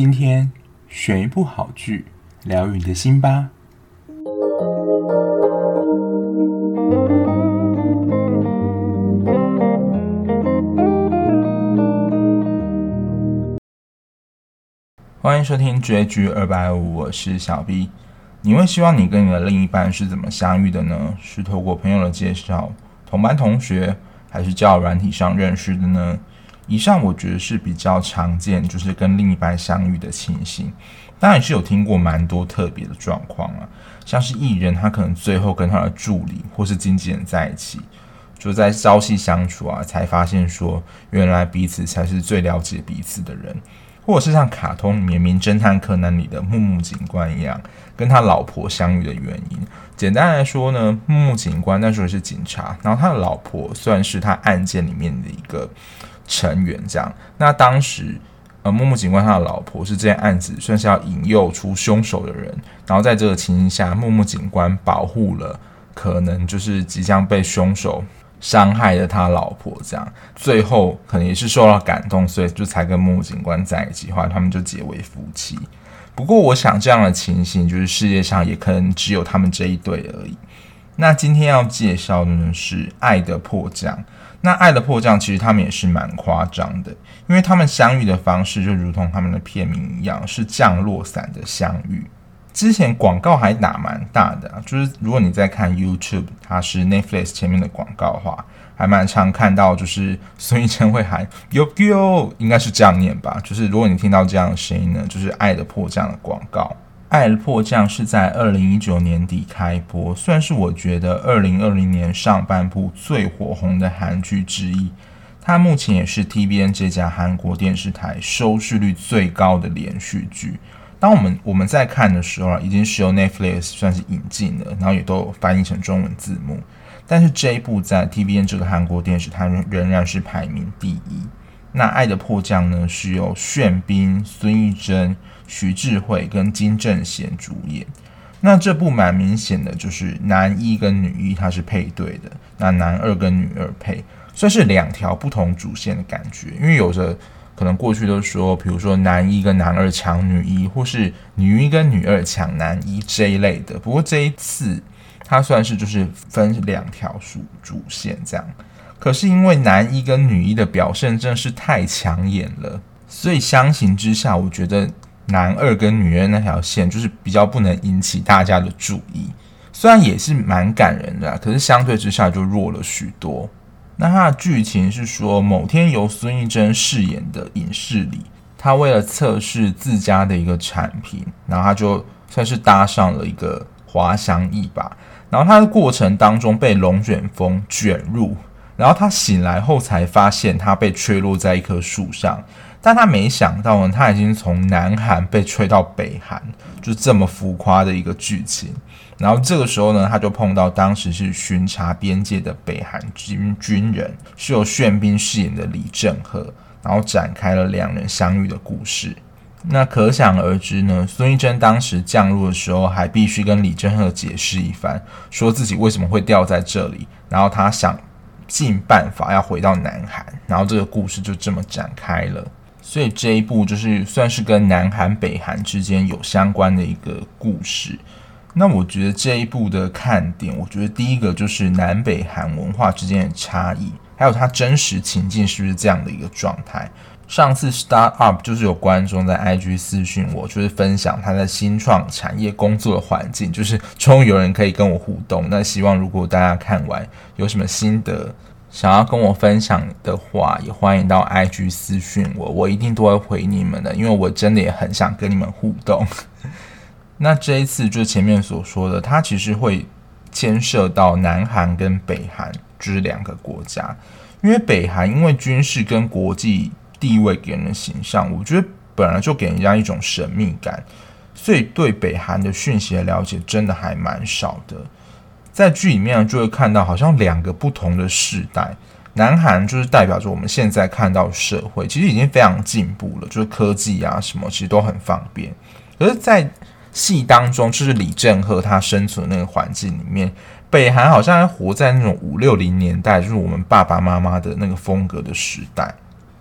今天选一部好剧，疗愈你的心吧。欢迎收听追剧二百五，我是小 B。你会希望你跟你的另一半是怎么相遇的呢？是透过朋友的介绍、同班同学，还是交友软体上认识的呢？以上我觉得是比较常见，就是跟另一半相遇的情形。当然也是有听过蛮多特别的状况啊，像是艺人他可能最后跟他的助理或是经纪人在一起，就在朝夕相处啊，才发现说原来彼此才是最了解彼此的人。或者是像卡通里面《名侦探柯南》里的木木警官一样，跟他老婆相遇的原因，简单来说呢，木木警官那时候是警察，然后他的老婆算是他案件里面的一个成员，这样。那当时，呃，木木警官他的老婆是这件案子算是要引诱出凶手的人，然后在这个情形下，木木警官保护了可能就是即将被凶手。伤害的他老婆，这样最后可能也是受到感动，所以就才跟木木警官在一起，后来他们就结为夫妻。不过，我想这样的情形就是世界上也可能只有他们这一对而已。那今天要介绍的呢是《爱的迫降》。那《爱的迫降》其实他们也是蛮夸张的，因为他们相遇的方式就如同他们的片名一样，是降落伞的相遇。之前广告还打蛮大的，就是如果你在看 YouTube，它是 Netflix 前面的广告的话，还蛮常看到，就是孙艺珍会喊 “Yo Yo”，应该是这样念吧。就是如果你听到这样的声音呢，就是《爱的迫降》的广告。《爱的迫降》是在二零一九年底开播，算是我觉得二零二零年上半部最火红的韩剧之一。它目前也是 TBN 这家韩国电视台收视率最高的连续剧。当我们我们在看的时候啊，已经是由 Netflix 算是引进了，然后也都翻译成中文字幕。但是这一部在 TVN 这个韩国电视台仍然是排名第一。那《爱的迫降》呢，是由炫彬、孙艺珍、徐智慧跟金正贤主演。那这部蛮明显的就是男一跟女一它是配对的，那男二跟女二配，算是两条不同主线的感觉，因为有着。可能过去都说，比如说男一跟男二抢女一，或是女一跟女二抢男一这一类的。不过这一次，它算是就是分两条主主线这样。可是因为男一跟女一的表现真的是太抢眼了，所以相形之下，我觉得男二跟女二那条线就是比较不能引起大家的注意。虽然也是蛮感人的，可是相对之下就弱了许多。那它的剧情是说，某天由孙艺珍饰演的影视里，他为了测试自家的一个产品，然后他就算是搭上了一个滑翔翼吧。然后他的过程当中被龙卷风卷入，然后他醒来后才发现他被吹落在一棵树上，但他没想到呢，他已经从南韩被吹到北韩，就这么浮夸的一个剧情。然后这个时候呢，他就碰到当时是巡查边界的北韩军军人，是由玄彬饰演的李正赫，然后展开了两人相遇的故事。那可想而知呢，孙艺珍当时降落的时候，还必须跟李正赫解释一番，说自己为什么会掉在这里，然后他想尽办法要回到南韩，然后这个故事就这么展开了。所以这一部就是算是跟南韩、北韩之间有相关的一个故事。那我觉得这一部的看点，我觉得第一个就是南北韩文化之间的差异，还有它真实情境是不是这样的一个状态。上次 Start Up 就是有观众在 IG 私讯我，就是分享他在新创产业工作的环境，就是终于有人可以跟我互动。那希望如果大家看完有什么心得，想要跟我分享的话，也欢迎到 IG 私讯我，我一定都会回你们的，因为我真的也很想跟你们互动。那这一次就前面所说的，它其实会牵涉到南韩跟北韩，就是两个国家。因为北韩因为军事跟国际地位给人的形象，我觉得本来就给人家一种神秘感，所以对北韩的讯息的了解真的还蛮少的。在剧里面就会看到，好像两个不同的世代，南韩就是代表着我们现在看到社会其实已经非常进步了，就是科技啊什么其实都很方便，可是，在戏当中就是李正赫他生存的那个环境里面，北韩好像还活在那种五六零年代，就是我们爸爸妈妈的那个风格的时代。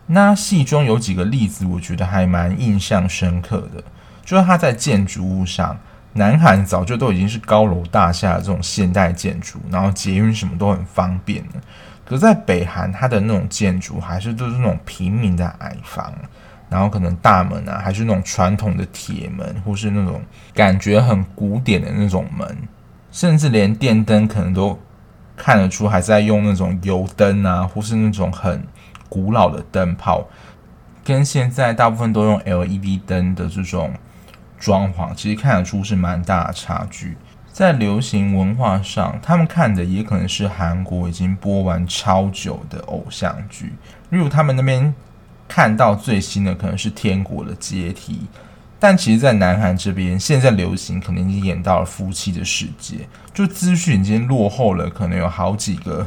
那戏中有几个例子，我觉得还蛮印象深刻的，就是他在建筑物上，南韩早就都已经是高楼大厦的这种现代建筑，然后捷运什么都很方便的。可是在北韩，它的那种建筑还是都是那种平民的矮房，然后可能大门啊还是那种传统的铁门，或是那种感觉很古典的那种门，甚至连电灯可能都看得出还在用那种油灯啊，或是那种很古老的灯泡，跟现在大部分都用 LED 灯的这种装潢，其实看得出是蛮大的差距。在流行文化上，他们看的也可能是韩国已经播完超久的偶像剧，例如他们那边看到最新的可能是《天国的阶梯》，但其实，在南韩这边，现在流行可能已经演到了《夫妻的世界》，就资讯已经落后了，可能有好几个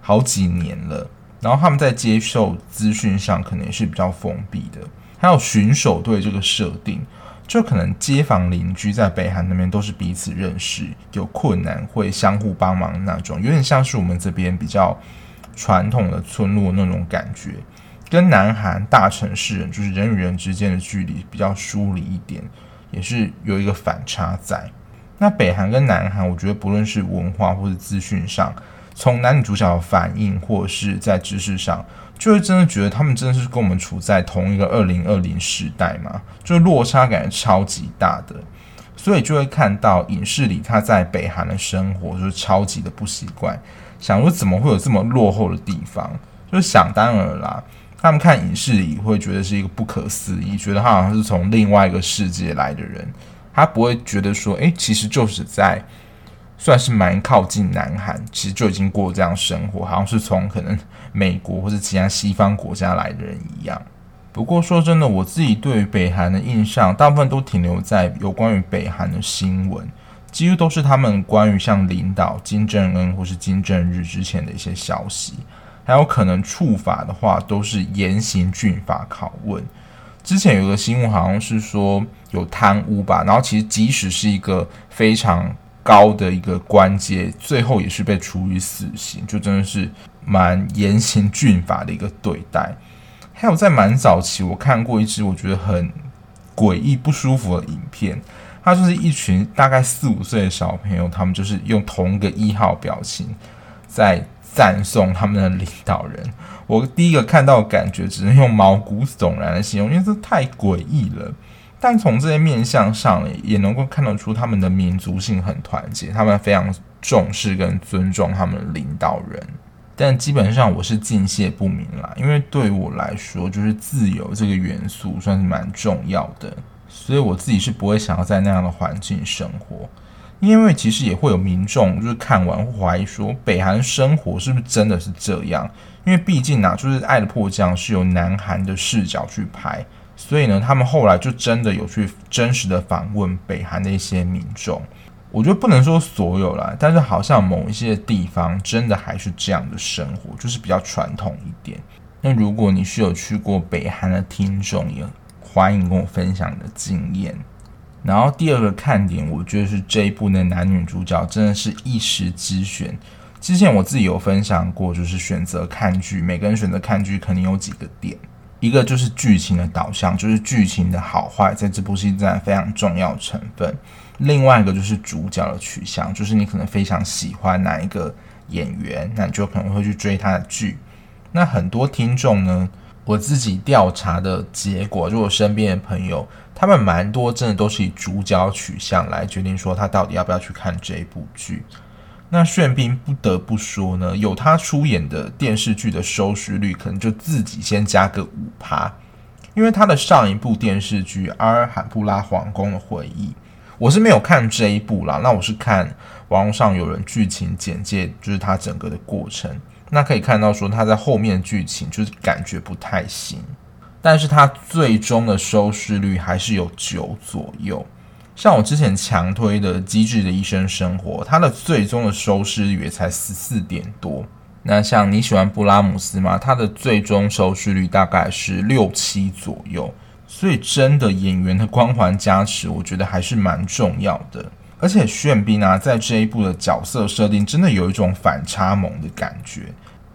好几年了。然后他们在接受资讯上可能也是比较封闭的，还有巡守队这个设定。就可能街坊邻居在北韩那边都是彼此认识，有困难会相互帮忙那种，有点像是我们这边比较传统的村落那种感觉，跟南韩大城市人就是人与人之间的距离比较疏离一点，也是有一个反差在。那北韩跟南韩，我觉得不论是文化或者资讯上，从男女主角的反应或者是在知识上。就会真的觉得他们真的是跟我们处在同一个二零二零时代嘛，就是落差感超级大的，所以就会看到影视里他在北韩的生活就是超级的不习惯，想说怎么会有这么落后的地方，就是想当然啦，他们看影视里会觉得是一个不可思议，觉得他好像是从另外一个世界来的人，他不会觉得说，诶，其实就是在。算是蛮靠近南韩，其实就已经过这样生活，好像是从可能美国或者其他西方国家来的人一样。不过说真的，我自己对北韩的印象，大部分都停留在有关于北韩的新闻，几乎都是他们关于像领导金正恩或是金正日之前的一些消息，还有可能触法的话，都是严刑峻法拷问。之前有个新闻好像是说有贪污吧，然后其实即使是一个非常高的一个官阶，最后也是被处以死刑，就真的是蛮严刑峻法的一个对待。还有在蛮早期，我看过一支我觉得很诡异、不舒服的影片，它就是一群大概四五岁的小朋友，他们就是用同一个一号表情在赞颂他们的领导人。我第一个看到的感觉，只能用毛骨悚然的形容，因为这太诡异了。但从这些面相上，也能够看得出他们的民族性很团结，他们非常重视跟尊重他们的领导人。但基本上我是敬谢不敏啦，因为对我来说，就是自由这个元素算是蛮重要的，所以我自己是不会想要在那样的环境生活。因为其实也会有民众就是看完会怀疑说，北韩生活是不是真的是这样？因为毕竟啊，就是《爱的迫降》是由南韩的视角去拍。所以呢，他们后来就真的有去真实的访问北韩的一些民众。我觉得不能说所有啦，但是好像某一些地方真的还是这样的生活，就是比较传统一点。那如果你是有去过北韩的听众，也欢迎跟我分享你的经验。然后第二个看点，我觉得是这一部的男女主角真的是一时之选。之前我自己有分享过，就是选择看剧，每个人选择看剧肯定有几个点。一个就是剧情的导向，就是剧情的好坏，在这部戏占非常重要成分。另外一个就是主角的取向，就是你可能非常喜欢哪一个演员，那你就可能会去追他的剧。那很多听众呢，我自己调查的结果，就我身边的朋友，他们蛮多真的都是以主角取向来决定说他到底要不要去看这一部剧。那炫彬不得不说呢，有他出演的电视剧的收视率，可能就自己先加个五趴，因为他的上一部电视剧《阿尔罕布拉皇宫的回忆》，我是没有看这一部啦，那我是看网络上有人剧情简介，就是他整个的过程，那可以看到说他在后面剧情就是感觉不太行，但是他最终的收视率还是有九左右。像我之前强推的《机智的医生生活》，它的最终的收视率也才十四点多。那像你喜欢布拉姆斯吗？它的最终收视率大概是六七左右。所以真的演员的光环加持，我觉得还是蛮重要的。而且炫斌啊，在这一部的角色设定真的有一种反差萌的感觉。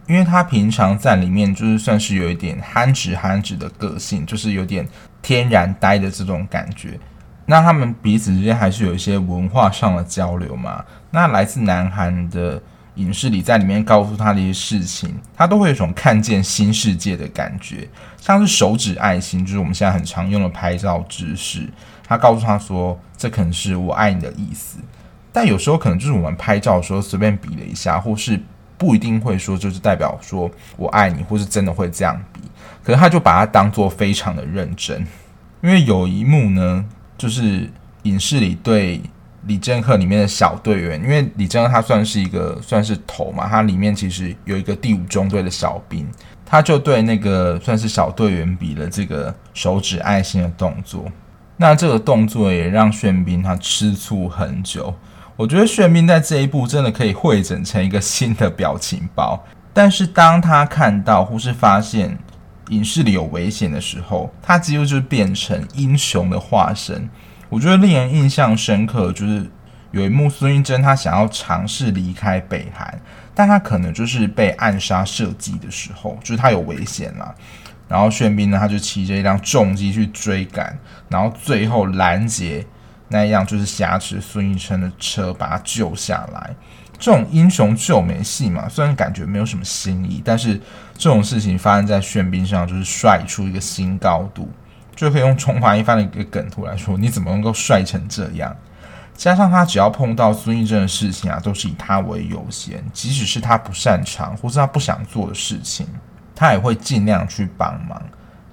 因为他平常在里面就是算是有一点憨直憨直的个性，就是有点天然呆的这种感觉。那他们彼此之间还是有一些文化上的交流嘛。那来自南韩的影视里在里面告诉他的一些事情，他都会有一种看见新世界的感觉，像是手指爱心，就是我们现在很常用的拍照姿势。他告诉他说，这可能是我爱你的意思。但有时候可能就是我们拍照的时候随便比了一下，或是不一定会说就是代表说我爱你，或是真的会这样比。可是他就把它当做非常的认真，因为有一幕呢。就是影视里对李正赫里面的小队员，因为李正赫他算是一个算是头嘛，他里面其实有一个第五中队的小兵，他就对那个算是小队员比了这个手指爱心的动作。那这个动作也让炫彬他吃醋很久。我觉得炫彬在这一部真的可以汇整成一个新的表情包，但是当他看到或是发现。影视里有危险的时候，他几乎就是变成英雄的化身。我觉得令人印象深刻，就是有一幕孙艺珍他想要尝试离开北韩，但他可能就是被暗杀射击的时候，就是他有危险了。然后炫彬呢，他就骑着一辆重机去追赶，然后最后拦截那一辆就是挟持孙艺珍的车，把他救下来。这种英雄救美戏嘛，虽然感觉没有什么新意，但是这种事情发生在炫彬上，就是帅出一个新高度，就可以用中华一番的一个梗图来说，你怎么能够帅成这样？加上他只要碰到孙艺珍的事情啊，都是以他为优先，即使是他不擅长或是他不想做的事情，他也会尽量去帮忙。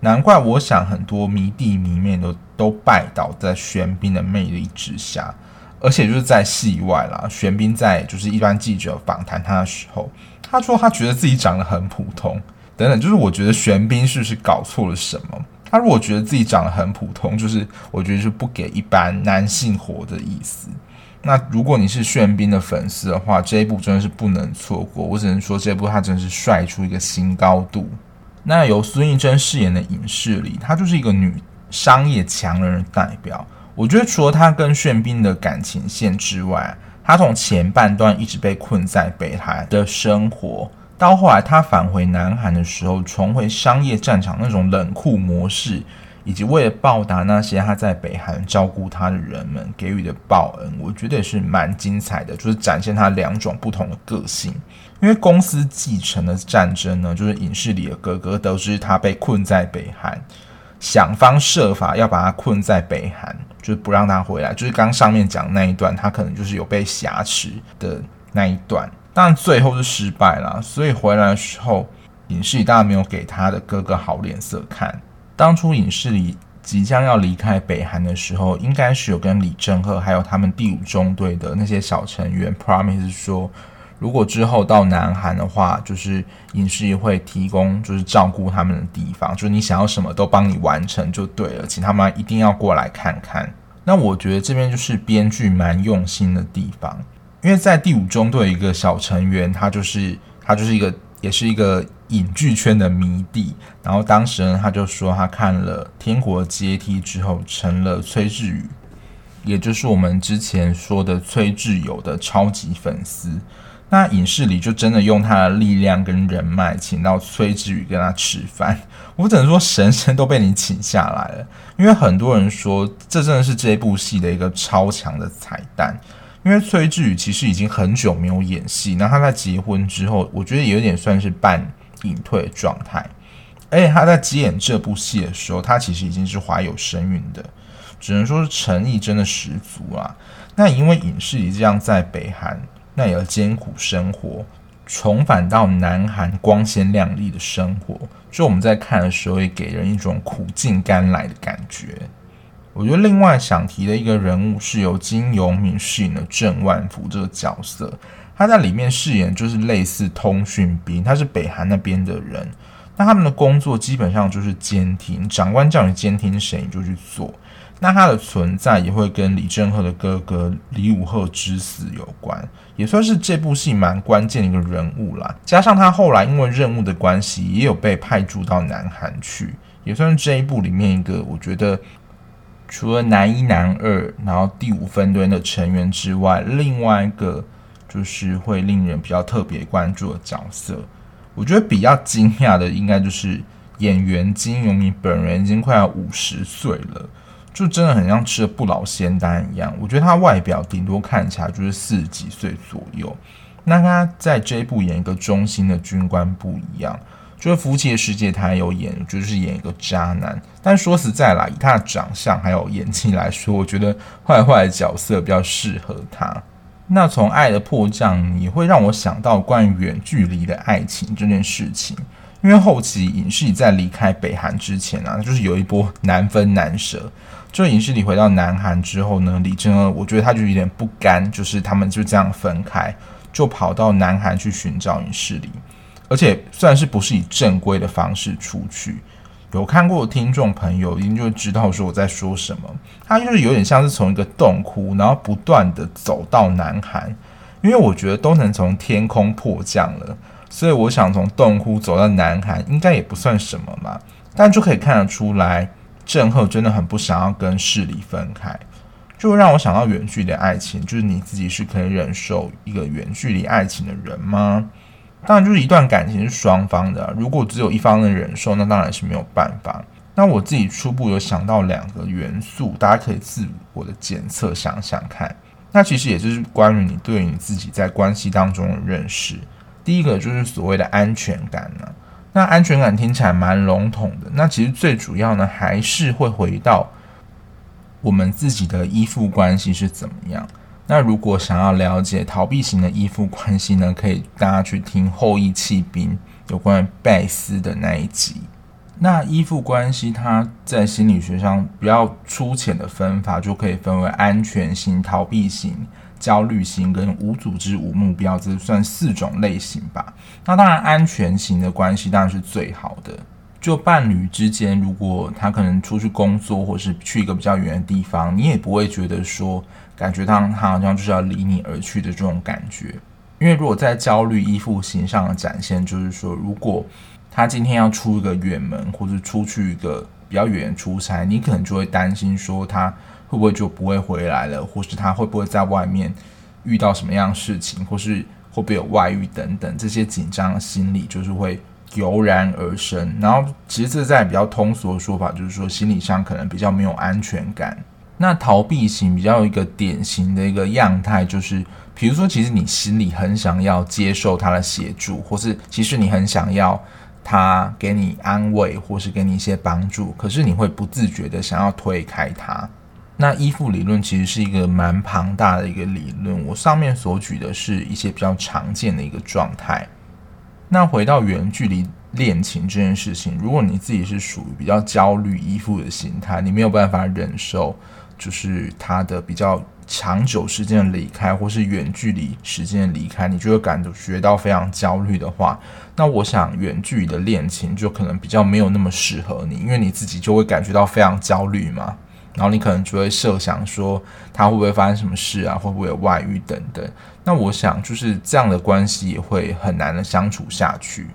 难怪我想很多迷弟迷妹都都拜倒在玄彬的魅力之下。而且就是在戏外啦，玄彬在就是一般记者访谈他的时候，他说他觉得自己长得很普通，等等，就是我觉得玄彬是不是搞错了什么？他如果觉得自己长得很普通，就是我觉得是不给一般男性活的意思。那如果你是玄彬的粉丝的话，这一部真的是不能错过。我只能说这部他真的是帅出一个新高度。那由孙艺珍饰演的影视里，她就是一个女商业强人的代表。我觉得除了他跟炫彬的感情线之外，他从前半段一直被困在北韩的生活，到后来他返回南韩的时候，重回商业战场那种冷酷模式，以及为了报答那些他在北韩照顾他的人们给予的报恩，我觉得也是蛮精彩的，就是展现他两种不同的个性。因为公司继承的战争呢，就是影视里的哥哥得知他被困在北韩。想方设法要把他困在北韩，就是不让他回来。就是刚上面讲那一段，他可能就是有被挟持的那一段，但最后是失败了。所以回来的时候，隐士里当然没有给他的哥哥好脸色看。当初影视里即将要离开北韩的时候，应该是有跟李正赫还有他们第五中队的那些小成员 promise 说。如果之后到南韩的话，就是隐士里会提供就是照顾他们的地方，就是你想要什么都帮你完成就对了，请他们一定要过来看看。那我觉得这边就是编剧蛮用心的地方，因为在第五中队一个小成员，他就是他就是一个也是一个影剧圈的迷弟，然后当时呢他就说他看了《天国阶梯》之后成了崔智宇，也就是我们之前说的崔智友的超级粉丝。那影视里就真的用他的力量跟人脉，请到崔智宇跟他吃饭。我只能说，神仙都被你请下来了。因为很多人说，这真的是这部戏的一个超强的彩蛋。因为崔智宇其实已经很久没有演戏，那他在结婚之后，我觉得有点算是半隐退状态。而且他在接演这部戏的时候，他其实已经是怀有身孕的，只能说是诚意真的十足啊。那因为影视里这样在北韩。那也要艰苦生活，重返到南韩光鲜亮丽的生活，就我们在看的时候，也给人一种苦尽甘来的感觉。我觉得另外想提的一个人物是由金永敏饰演的郑万福这个角色，他在里面饰演就是类似通讯兵，他是北韩那边的人，那他们的工作基本上就是监听，长官叫你监听谁你就去做。那他的存在也会跟李正赫的哥哥李武赫之死有关，也算是这部戏蛮关键的一个人物啦。加上他后来因为任务的关系，也有被派驻到南韩去，也算是这一部里面一个我觉得除了男一、男二，然后第五分队的成员之外，另外一个就是会令人比较特别关注的角色。我觉得比较惊讶的，应该就是演员金永敏本人已经快要五十岁了，就真的很像吃了不老仙丹一样。我觉得他外表顶多看起来就是四十几岁左右。那他在这一部演一个忠心的军官不一样，就是《夫妻的世界》他有演，就是演一个渣男。但说实在啦，以他的长相还有演技来说，我觉得坏坏的角色比较适合他。那从《爱的迫降》也会让我想到关于远距离的爱情这件事情，因为后期尹诗里在离开北韩之前啊，就是有一波难分难舍。就尹诗里回到南韩之后呢，李正恩我觉得他就有点不甘，就是他们就这样分开。就跑到南韩去寻找尹诗里，而且虽然是不是以正规的方式出去，有看过的听众朋友一定就知道说我在说什么。他就是有点像是从一个洞窟，然后不断的走到南韩，因为我觉得都能从天空迫降了，所以我想从洞窟走到南韩应该也不算什么嘛。但就可以看得出来，正赫真的很不想要跟诗里分开。就让我想到远距离爱情，就是你自己是可以忍受一个远距离爱情的人吗？当然，就是一段感情是双方的，如果只有一方能忍受，那当然是没有办法。那我自己初步有想到两个元素，大家可以自我的检测想想看。那其实也就是关于你对你自己在关系当中的认识。第一个就是所谓的安全感呢。那安全感听起来蛮笼统的，那其实最主要呢，还是会回到。我们自己的依附关系是怎么样？那如果想要了解逃避型的依附关系呢？可以大家去听《后翼弃兵》有关于贝斯的那一集。那依附关系，它在心理学上比较粗浅的分法，就可以分为安全型、逃避型、焦虑型跟无组织、无目标，这算四种类型吧。那当然，安全型的关系当然是最好的。就伴侣之间，如果他可能出去工作，或是去一个比较远的地方，你也不会觉得说，感觉他他好像就是要离你而去的这种感觉。因为如果在焦虑依附型上的展现，就是说，如果他今天要出一个远门，或者出去一个比较远出差，你可能就会担心说，他会不会就不会回来了，或是他会不会在外面遇到什么样事情，或是会不会有外遇等等，这些紧张的心理就是会。油然而生，然后其实这在比较通俗的说法，就是说心理上可能比较没有安全感。那逃避型比较有一个典型的一个样态，就是比如说，其实你心里很想要接受他的协助，或是其实你很想要他给你安慰，或是给你一些帮助，可是你会不自觉的想要推开他。那依附理论其实是一个蛮庞大的一个理论，我上面所举的是一些比较常见的一个状态。那回到远距离恋情这件事情，如果你自己是属于比较焦虑依附的心态，你没有办法忍受，就是他的比较长久时间的离开，或是远距离时间的离开，你就会感觉到非常焦虑的话，那我想远距离的恋情就可能比较没有那么适合你，因为你自己就会感觉到非常焦虑嘛。然后你可能就会设想说，他会不会发生什么事啊？会不会有外遇等等？那我想就是这样的关系也会很难的相处下去。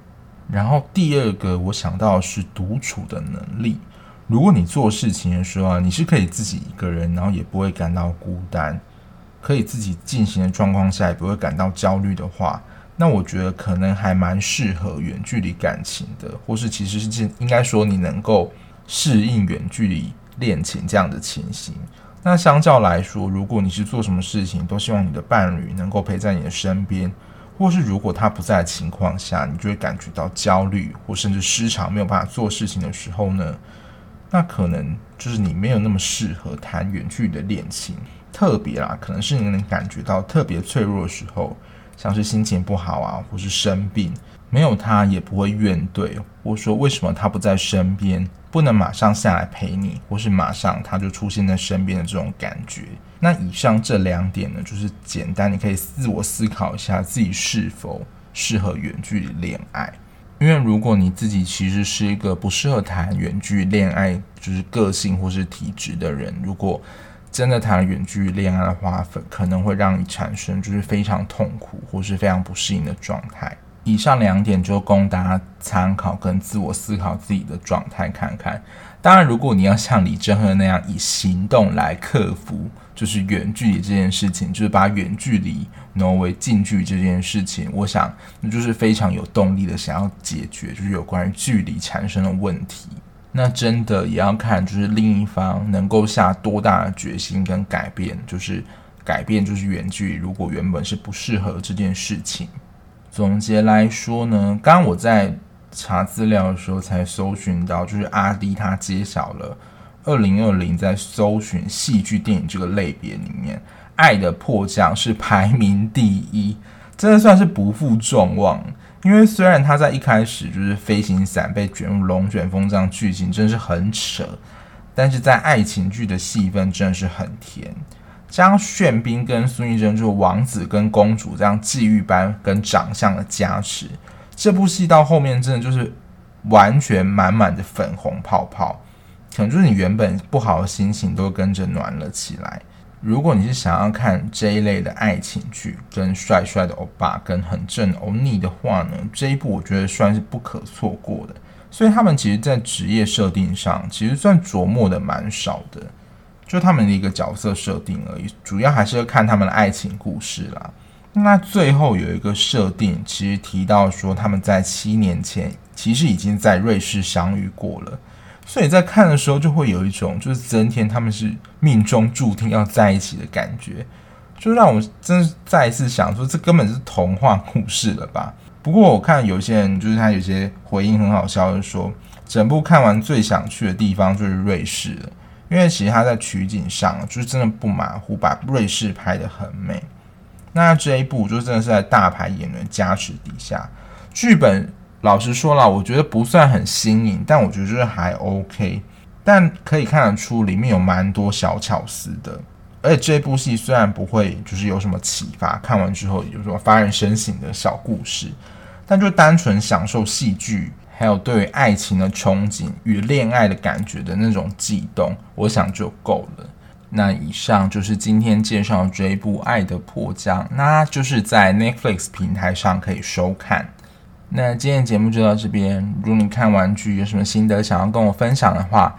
然后第二个我想到的是独处的能力。如果你做事情的时候啊，你是可以自己一个人，然后也不会感到孤单，可以自己进行的状况下也不会感到焦虑的话，那我觉得可能还蛮适合远距离感情的，或是其实是应该说你能够适应远距离。恋情这样的情形，那相较来说，如果你是做什么事情都希望你的伴侣能够陪在你的身边，或是如果他不在的情况下，你就会感觉到焦虑，或甚至失常没有办法做事情的时候呢，那可能就是你没有那么适合谈远距离的恋情。特别啦，可能是你能感觉到特别脆弱的时候，像是心情不好啊，或是生病，没有他也不会怨怼，或说为什么他不在身边。不能马上下来陪你，或是马上他就出现在身边的这种感觉。那以上这两点呢，就是简单，你可以自我思考一下自己是否适合远距离恋爱。因为如果你自己其实是一个不适合谈远距离恋爱，就是个性或是体质的人，如果真的谈远距离恋爱的话，可能会让你产生就是非常痛苦或是非常不适应的状态。以上两点就供大家参考跟自我思考自己的状态看看。当然，如果你要像李正赫那样以行动来克服，就是远距离这件事情，就是把远距离挪为近距离这件事情，我想那就是非常有动力的想要解决，就是有关于距离产生的问题。那真的也要看，就是另一方能够下多大的决心跟改变，就是改变，就是远距离如果原本是不适合这件事情。总结来说呢，刚刚我在查资料的时候才搜寻到，就是阿迪他揭晓了二零二零在搜寻戏剧电影这个类别里面，《爱的迫降》是排名第一，真的算是不负众望。因为虽然他在一开始就是飞行伞被卷入龙卷风这样剧情，真是很扯，但是在爱情剧的戏份真的是很甜。加上炫彬跟孙艺珍就是王子跟公主这样际遇般跟长相的加持，这部戏到后面真的就是完全满满的粉红泡泡，可能就是你原本不好的心情都跟着暖了起来。如果你是想要看这一类的爱情剧，跟帅帅的欧巴跟很正欧尼的话呢，这一部我觉得算是不可错过的。所以他们其实，在职业设定上，其实算琢磨的蛮少的，就他们的一个角色设定而已，主要还是要看他们的爱情故事啦。那最后有一个设定，其实提到说他们在七年前其实已经在瑞士相遇过了。所以在看的时候，就会有一种就是增添他们是命中注定要在一起的感觉，就让我真是再一次想说，这根本是童话故事了吧？不过我看有些人就是他有些回应很好笑，就说整部看完最想去的地方就是瑞士了，因为其实他在取景上就是真的不马虎，把瑞士拍得很美。那这一部就真的是在大牌演员加持底下，剧本。老实说了，我觉得不算很新颖，但我觉得就是还 OK。但可以看得出里面有蛮多小巧思的。而且这部戏虽然不会就是有什么启发，看完之后有什么发人深省的小故事，但就单纯享受戏剧，还有对于爱情的憧憬与恋爱的感觉的那种悸动，我想就够了。那以上就是今天介绍的这一部《爱的迫降》，那就是在 Netflix 平台上可以收看。那今天节目就到这边。如果你看完剧有什么心得想要跟我分享的话，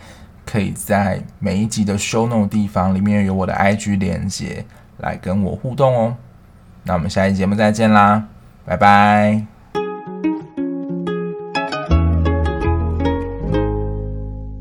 可以在每一集的 show note 地方里面有我的 IG 连接来跟我互动哦。那我们下期节目再见啦，拜拜。